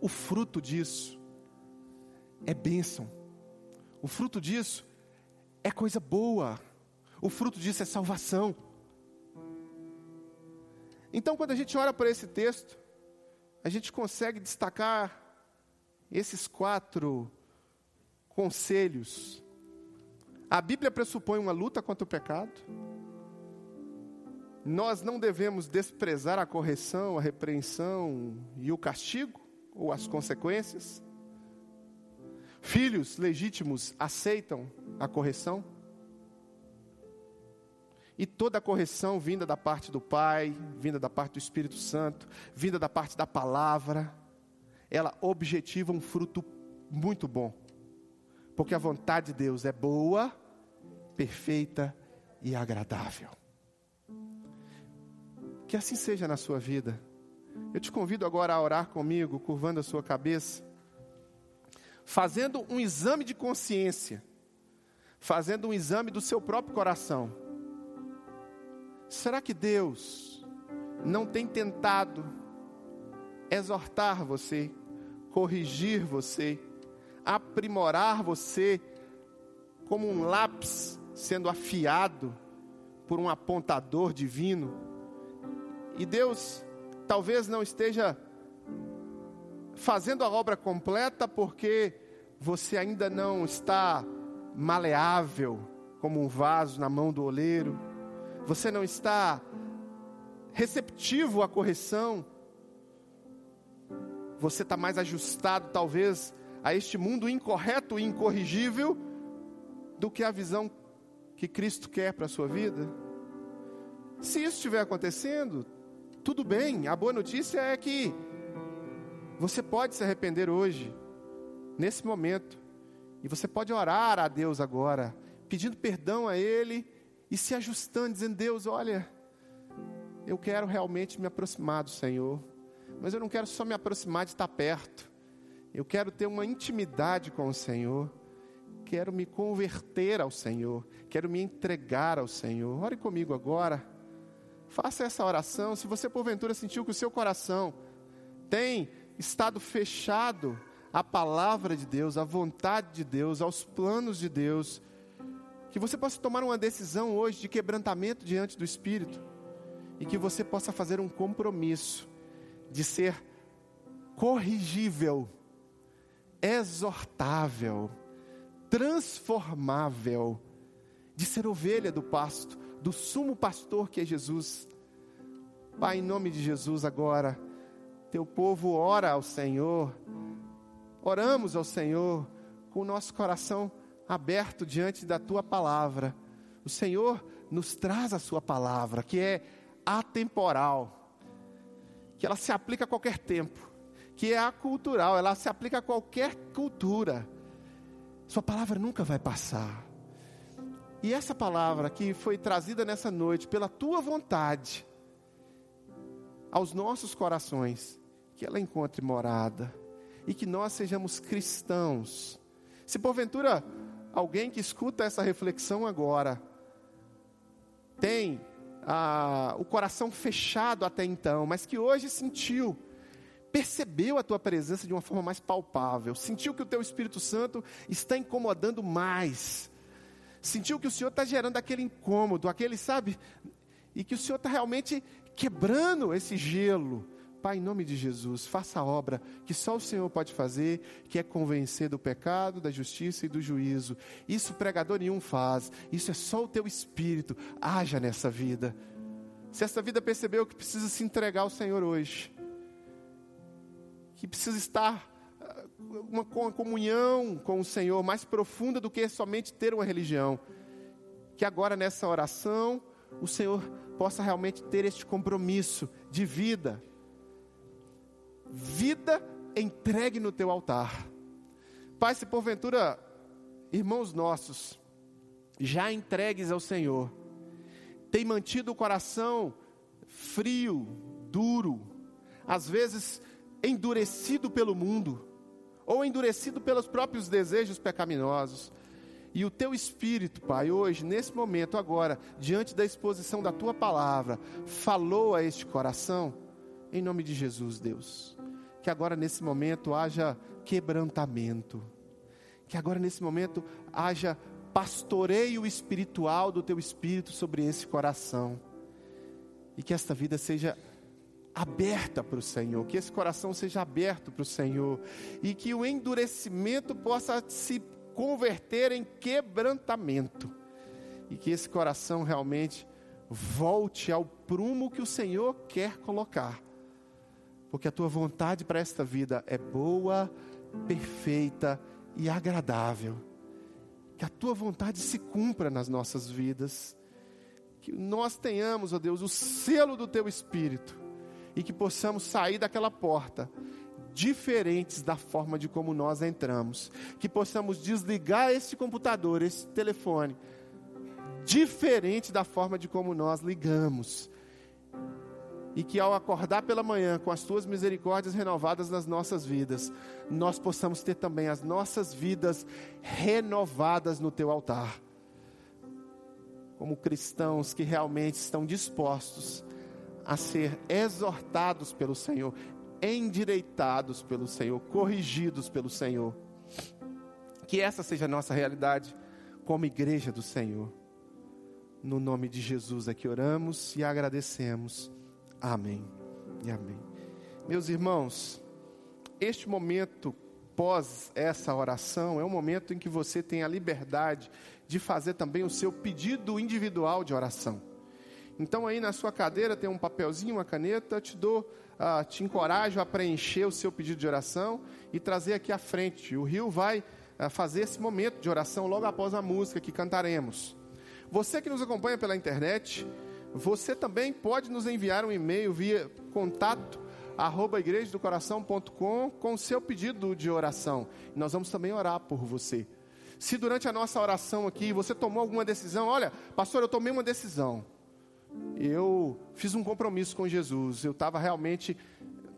o fruto disso é bênção. O fruto disso é coisa boa. O fruto disso é salvação. Então, quando a gente olha para esse texto, a gente consegue destacar esses quatro conselhos. A Bíblia pressupõe uma luta contra o pecado. Nós não devemos desprezar a correção, a repreensão e o castigo, ou as consequências. Filhos legítimos aceitam a correção. E toda a correção vinda da parte do Pai, vinda da parte do Espírito Santo, vinda da parte da palavra, ela objetiva um fruto muito bom. Porque a vontade de Deus é boa, perfeita e agradável. Que assim seja na sua vida. Eu te convido agora a orar comigo, curvando a sua cabeça fazendo um exame de consciência, fazendo um exame do seu próprio coração. Será que Deus não tem tentado exortar você, corrigir você, aprimorar você, como um lápis sendo afiado por um apontador divino? E Deus talvez não esteja fazendo a obra completa porque você ainda não está maleável como um vaso na mão do oleiro, você não está receptivo à correção, você está mais ajustado, talvez, a este mundo incorreto e incorrigível do que a visão que Cristo quer para a sua vida. Se isso estiver acontecendo, tudo bem, a boa notícia é que você pode se arrepender hoje, nesse momento, e você pode orar a Deus agora, pedindo perdão a Ele e se ajustando, dizendo: Deus, olha, eu quero realmente me aproximar do Senhor, mas eu não quero só me aproximar de estar perto, eu quero ter uma intimidade com o Senhor, quero me converter ao Senhor, quero me entregar ao Senhor. Ore comigo agora, faça essa oração. Se você porventura sentiu que o seu coração tem estado fechado à palavra de Deus, à vontade de Deus, aos planos de Deus, que você possa tomar uma decisão hoje de quebrantamento diante do Espírito e que você possa fazer um compromisso de ser corrigível, exortável, transformável, de ser ovelha do pasto, do sumo pastor que é Jesus. Pai, em nome de Jesus, agora teu povo ora ao Senhor, oramos ao Senhor com o nosso coração aberto diante da tua palavra. O Senhor nos traz a sua palavra, que é atemporal, que ela se aplica a qualquer tempo, que é acultural, ela se aplica a qualquer cultura. Sua palavra nunca vai passar. E essa palavra que foi trazida nessa noite pela tua vontade aos nossos corações, que ela encontre morada e que nós sejamos cristãos. Se porventura alguém que escuta essa reflexão agora tem ah, o coração fechado até então, mas que hoje sentiu, percebeu a tua presença de uma forma mais palpável, sentiu que o teu Espírito Santo está incomodando mais, sentiu que o Senhor está gerando aquele incômodo, aquele, sabe, e que o Senhor está realmente quebrando esse gelo, Pai, em nome de Jesus, faça a obra que só o Senhor pode fazer, que é convencer do pecado, da justiça e do juízo. Isso pregador nenhum faz, isso é só o teu espírito. Haja nessa vida. Se essa vida percebeu que precisa se entregar ao Senhor hoje, que precisa estar uma, comunhão com o Senhor mais profunda do que somente ter uma religião, que agora nessa oração o Senhor possa realmente ter este compromisso de vida. Vida entregue no teu altar. Pai, se porventura, irmãos nossos, já entregues ao Senhor, tem mantido o coração frio, duro, às vezes endurecido pelo mundo, ou endurecido pelos próprios desejos pecaminosos, e o teu espírito, Pai, hoje, nesse momento, agora, diante da exposição da tua palavra, falou a este coração, em nome de Jesus, Deus. Que agora, nesse momento, haja quebrantamento. Que agora, nesse momento, haja pastoreio espiritual do teu espírito sobre esse coração. E que esta vida seja aberta para o Senhor, que esse coração seja aberto para o Senhor, e que o endurecimento possa se converter em quebrantamento. E que esse coração realmente volte ao prumo que o Senhor quer colocar. Porque a tua vontade para esta vida é boa, perfeita e agradável. Que a tua vontade se cumpra nas nossas vidas. Que nós tenhamos, ó Deus, o selo do teu espírito e que possamos sair daquela porta diferentes da forma de como nós entramos. Que possamos desligar esse computador, esse telefone, diferente da forma de como nós ligamos. E que ao acordar pela manhã com as tuas misericórdias renovadas nas nossas vidas, nós possamos ter também as nossas vidas renovadas no teu altar. Como cristãos que realmente estão dispostos a ser exortados pelo Senhor, endireitados pelo Senhor, corrigidos pelo Senhor. Que essa seja a nossa realidade como igreja do Senhor. No nome de Jesus é que oramos e agradecemos. Amém e amém. Meus irmãos, este momento pós essa oração é um momento em que você tem a liberdade de fazer também o seu pedido individual de oração. Então aí na sua cadeira tem um papelzinho, uma caneta, te dou ah, te encorajo a preencher o seu pedido de oração e trazer aqui à frente. O Rio vai ah, fazer esse momento de oração logo após a música que cantaremos. Você que nos acompanha pela internet, você também pode nos enviar um e-mail via contato arroba igrejadocoração.com com o seu pedido de oração. Nós vamos também orar por você. Se durante a nossa oração aqui você tomou alguma decisão, olha, pastor, eu tomei uma decisão eu fiz um compromisso com Jesus. Eu estava realmente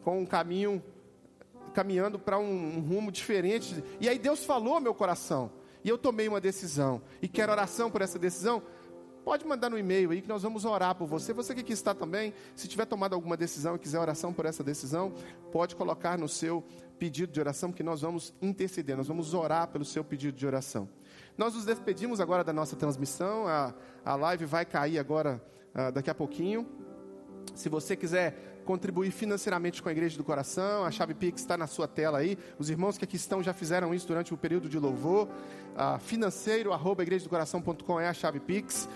com um caminho, caminhando para um, um, rumo diferente. E aí Deus falou ao meu coração. E eu tomei uma decisão. E quero oração por essa decisão. Pode mandar no e-mail aí que nós vamos orar por você. Você que aqui está também, se tiver tomado alguma decisão e quiser oração por essa decisão, pode colocar no seu pedido de oração, que nós vamos interceder, nós vamos orar pelo seu pedido de oração. Nós nos despedimos agora da nossa transmissão, a, a live vai cair agora uh, daqui a pouquinho. Se você quiser contribuir financeiramente com a Igreja do Coração, a chave Pix está na sua tela aí. Os irmãos que aqui estão já fizeram isso durante o período de louvor. Uh, financeiro, arroba igrejadocoração.com é a chave Pix.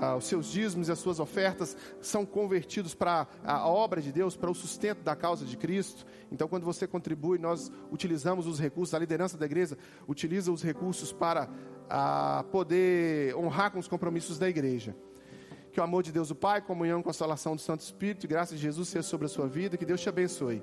Uh, os seus dízimos e as suas ofertas são convertidos para a obra de Deus, para o sustento da causa de Cristo. Então, quando você contribui, nós utilizamos os recursos, a liderança da igreja utiliza os recursos para uh, poder honrar com os compromissos da igreja. Que o amor de Deus o Pai, comunhão, consolação do Santo Espírito, graças de Jesus seja sobre a sua vida, que Deus te abençoe.